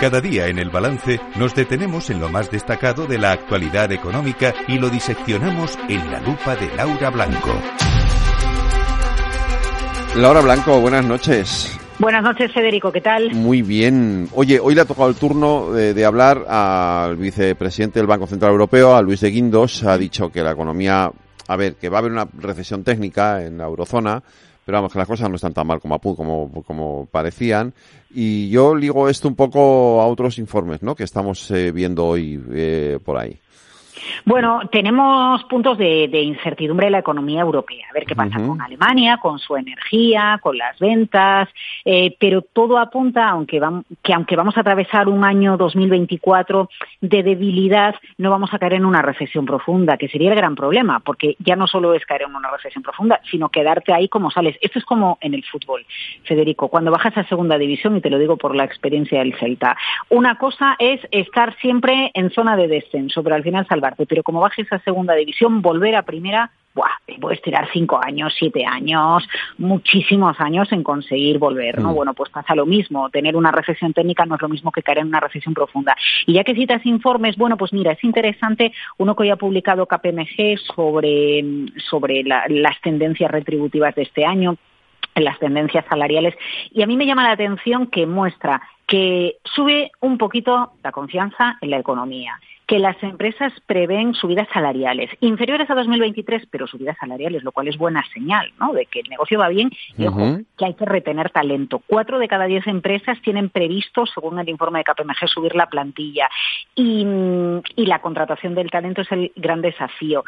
Cada día en el balance nos detenemos en lo más destacado de la actualidad económica y lo diseccionamos en la lupa de Laura Blanco. Laura Blanco, buenas noches. Buenas noches, Federico, ¿qué tal? Muy bien. Oye, hoy le ha tocado el turno de, hablar al vicepresidente del Banco Central Europeo, a Luis de Guindos. Ha dicho que la economía, a ver, que va a haber una recesión técnica en la eurozona, pero vamos, que las cosas no están tan mal como, como, como parecían. Y yo ligo esto un poco a otros informes, ¿no? Que estamos eh, viendo hoy eh, por ahí. Bueno, tenemos puntos de, incertidumbre en la economía europea. A ver qué pasa con Alemania, con su energía, con las ventas, eh, pero todo apunta, aunque que aunque vamos a atravesar un año 2024 de debilidad, no vamos a caer en una recesión profunda, que sería el gran problema, porque ya no solo es caer en una recesión profunda, sino quedarte ahí como sales. Esto es como en el fútbol, Federico, cuando bajas a segunda división, y te lo digo por la experiencia del Celta, una cosa es estar siempre en zona de descenso, pero al final salvar pero como bajes a segunda división, volver a primera, ¡buah! te puedes tirar cinco años, siete años, muchísimos años en conseguir volver, ¿no? Mm. Bueno, pues pasa lo mismo, tener una recesión técnica no es lo mismo que caer en una recesión profunda. Y ya que citas informes, bueno, pues mira, es interesante uno que hoy ha publicado KPMG sobre, sobre las tendencias retributivas de este año, las tendencias salariales, y a mí me llama la atención que muestra que sube un poquito la confianza en la economía, que las empresas prevén subidas salariales inferiores a 2023, pero subidas salariales, lo cual es buena señal, ¿no? De que el negocio va bien y ojo, que hay que retener talento. Cuatro de cada diez empresas tienen previsto, según el informe de KPMG, subir la plantilla y, y la contratación del talento es el gran desafío.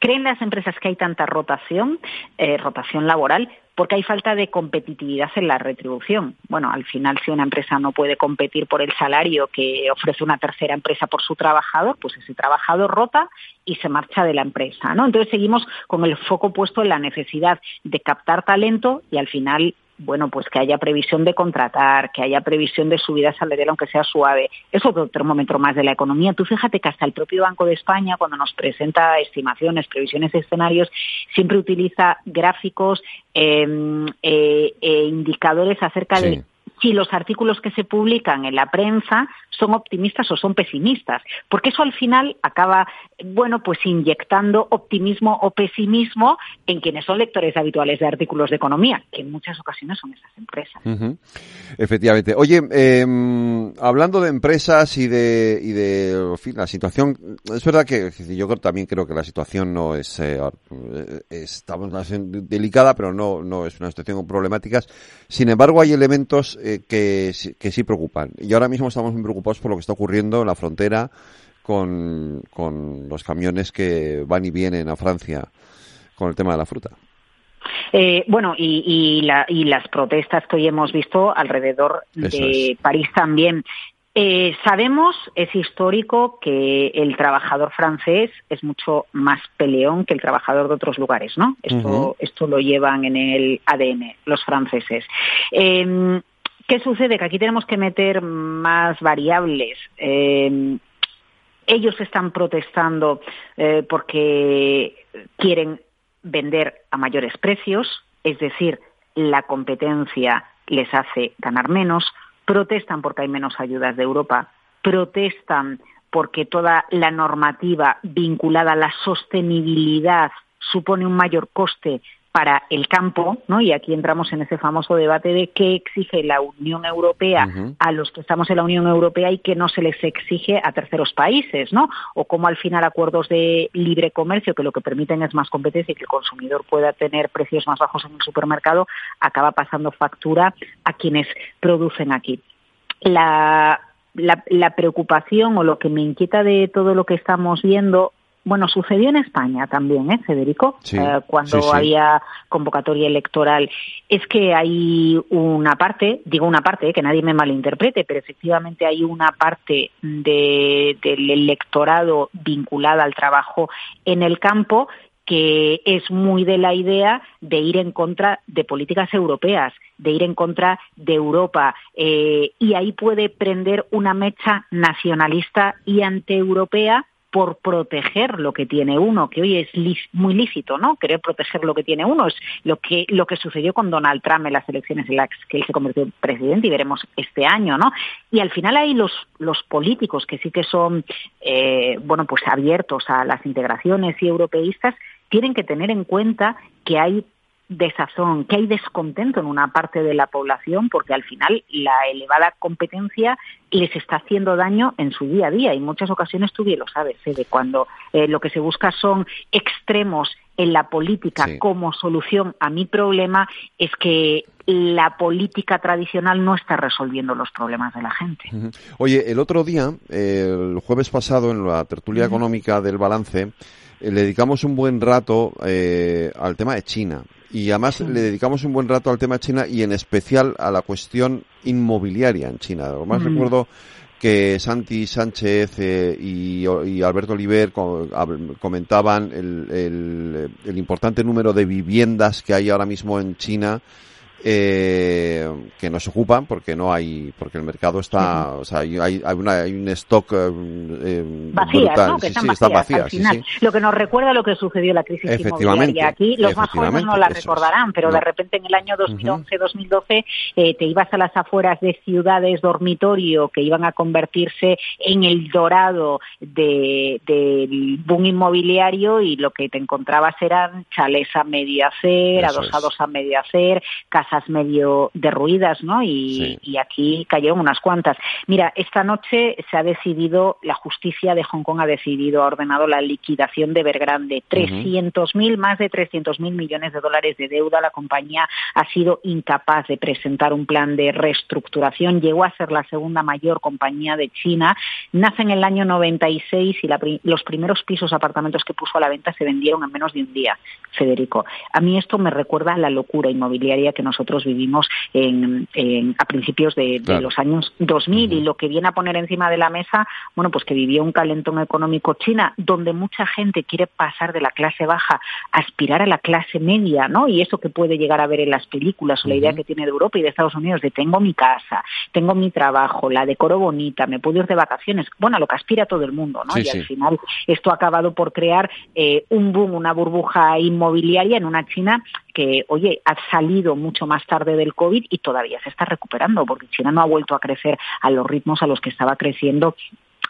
¿Creen las empresas que hay tanta rotación, eh, rotación laboral? porque hay falta de competitividad en la retribución. Bueno, al final si una empresa no puede competir por el salario que ofrece una tercera empresa por su trabajador, pues ese trabajador rota y se marcha de la empresa, ¿no? Entonces seguimos con el foco puesto en la necesidad de captar talento y al final bueno, pues que haya previsión de contratar, que haya previsión de subida salarial, aunque sea suave. Es otro termómetro más de la economía. Tú fíjate que hasta el propio Banco de España, cuando nos presenta estimaciones, previsiones escenarios, siempre utiliza gráficos em, eh, e indicadores acerca de si los artículos que se publican en la prensa son optimistas o son pesimistas, porque eso al final acaba, bueno, pues inyectando optimismo o pesimismo en quienes son lectores habituales de artículos de economía, que en muchas ocasiones son esas empresas. Efectivamente. Oye, em, hablando de empresas y de, y de la situación, es verdad que yo también creo que la situación no es, eh, eh estamos delicada, pero no, no es una situación con problemáticas. Sin embargo, hay elementos eh, que, que sí preocupan. Y ahora mismo estamos muy preocupados por lo que está ocurriendo en la frontera con, con los camiones que van y vienen a Francia con el tema de la fruta. Eh, bueno, y, las protestas que hoy hemos visto alrededor de París también. Eh, sabemos, es histórico, que el trabajador francés es mucho más peleón que el trabajador de otros lugares, ¿no? Esto, esto lo llevan en el ADN los franceses. Em, ¿Qué sucede? Que aquí tenemos que meter más variables. Eh, ellos están protestando eh, porque quieren vender a mayores precios, es decir, la competencia les hace ganar menos, protestan porque hay menos ayudas de Europa, protestan porque toda la normativa vinculada a la sostenibilidad supone un mayor coste para el campo, ¿no? Y aquí entramos en ese famoso debate de qué exige la Unión Europea a los que estamos en la Unión Europea y qué no se les exige a terceros países, ¿no? O cómo al final acuerdos de libre comercio que lo que permiten es más competencia y que el consumidor pueda tener precios más bajos en el supermercado acaba pasando factura a quienes producen aquí. La la, preocupación o lo que me inquieta de todo lo que estamos viendo bueno, sucedió en España también, ¿eh, Federico? Eh, cuando había convocatoria electoral. Es que hay una parte, digo una parte, eh, que nadie me malinterprete, pero efectivamente hay una parte del electorado vinculada al trabajo en el campo que es muy de la idea de ir en contra de políticas europeas, de ir en contra de Europa. Eh, y ahí puede prender una mecha nacionalista y antieuropea por proteger lo que tiene uno, que hoy es muy lícito, ¿no? Querer proteger lo que tiene uno es lo que lo que sucedió con Donald Trump en las elecciones en las que él se convirtió en presidente y veremos este año, ¿no? Y al final hay los los políticos que sí que son eh, bueno pues abiertos a las integraciones y europeístas tienen que tener en cuenta que hay desazón, que hay descontento en una parte de la población porque al final la elevada competencia les está haciendo daño en su día a día. Y en muchas ocasiones tú bien lo sabes, ¿eh? de cuando eh, lo que se busca son extremos en la política como solución a mi problema, es que la política tradicional no está resolviendo los problemas de la gente. Oye, el otro día, el jueves pasado, en la tertulia económica del balance, eh, le dedicamos un buen rato al tema de China. Y además le dedicamos un buen rato al tema China y en especial a la cuestión inmobiliaria en China. Lo más recuerdo que Santi Sánchez eh, y, Alberto Oliver comentaban el, el, importante número de viviendas que hay ahora mismo en China eh, que no se ocupan porque no hay porque el mercado está o sea hay, hay, una, hay un stock eh, eh brutal. Que sí, están vacías, lo que nos recuerda lo que sucedió en la crisis inmobiliaria. Aquí los más jóvenes no la recordarán pero de repente en el año 2011-2012 eh, te ibas a las afueras de ciudades dormitorio que iban a convertirse en el dorado del de, boom inmobiliario y lo que te encontrabas eran chales a medio hacer adosados a medio hacer medio derruidas, ¿no? Y, aquí cayeron unas cuantas. Mira, esta noche se ha decidido, la justicia de Hong Kong ha decidido, ha ordenado la liquidación de Evergrande. 300.000, más de 300.000 millones de dólares de deuda. La compañía ha sido incapaz de presentar un plan de reestructuración. Llegó a ser la segunda mayor compañía de China. Nace en el año 96 y los primeros pisos, apartamentos que puso a la venta se vendieron en menos de un día, Federico. A mí esto me recuerda a la locura inmobiliaria que nos nosotros vivimos en, a principios de, los años 2000 y lo que viene a poner encima de la mesa, bueno, pues que vivía un calentón económico China donde mucha gente quiere pasar de la clase baja a aspirar a la clase media, ¿no? Y eso que puede llegar a ver en las películas o la idea que tiene de Europa y de Estados Unidos de tengo mi casa, tengo mi trabajo, la decoro bonita, me puedo ir de vacaciones, bueno, a lo que aspira todo el mundo, ¿no? y al final esto ha acabado por crear eh, un boom, una burbuja inmobiliaria en una China que, oye, ha salido mucho más tarde del COVID y todavía se está recuperando, porque China no ha vuelto a crecer a los ritmos a los que estaba creciendo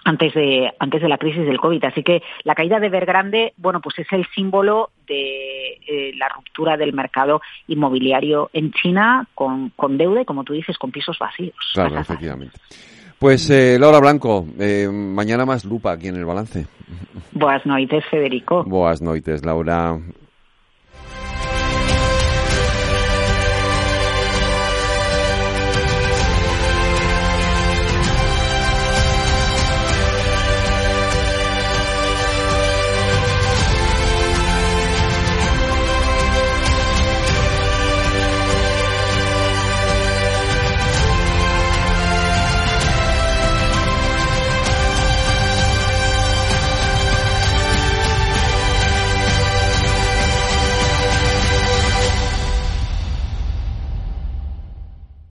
antes de antes de la crisis del COVID. Así que la caída de Vergrande, bueno, pues es el símbolo de eh, la ruptura del mercado inmobiliario en China con, con deuda y, como tú dices, con pisos vacíos. Claro, efectivamente. Pues eh, Laura Blanco, eh, mañana más lupa aquí en el balance. Buenas noches, Federico. Buenas noches, Laura.